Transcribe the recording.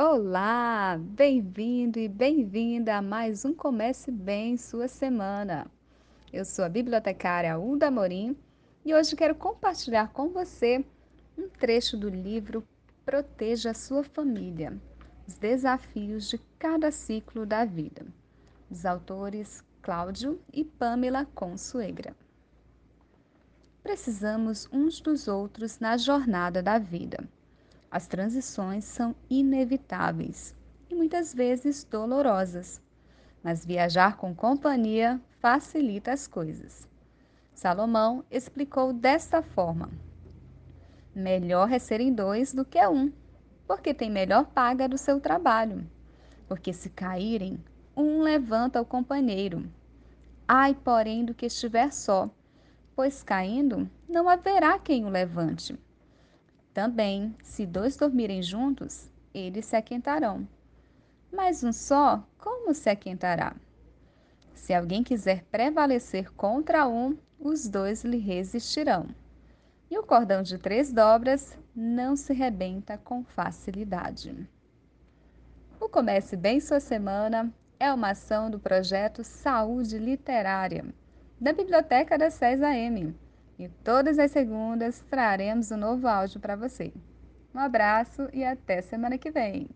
Olá, bem-vindo e bem-vinda a mais um Comece Bem Sua Semana. Eu sou a bibliotecária Uda Morim e hoje quero compartilhar com você um trecho do livro Proteja a Sua Família: Os Desafios de Cada Ciclo da Vida, dos autores Cláudio e Pamela Consuegra. Precisamos uns dos outros na jornada da vida as transições são inevitáveis e muitas vezes dolorosas, mas viajar com companhia facilita as coisas. Salomão explicou desta forma: Melhor é serem dois do que um, porque tem melhor paga do seu trabalho. Porque se caírem, um levanta o companheiro. Ai, porém, do que estiver só, pois caindo, não haverá quem o levante. Também, se dois dormirem juntos, eles se aquentarão. Mas um só, como se aquentará? Se alguém quiser prevalecer contra um, os dois lhe resistirão. E o cordão de três dobras não se rebenta com facilidade. O Comece Bem Sua Semana é uma ação do projeto Saúde Literária, da Biblioteca da SES AM e todas as segundas traremos um novo áudio para você. Um abraço e até semana que vem!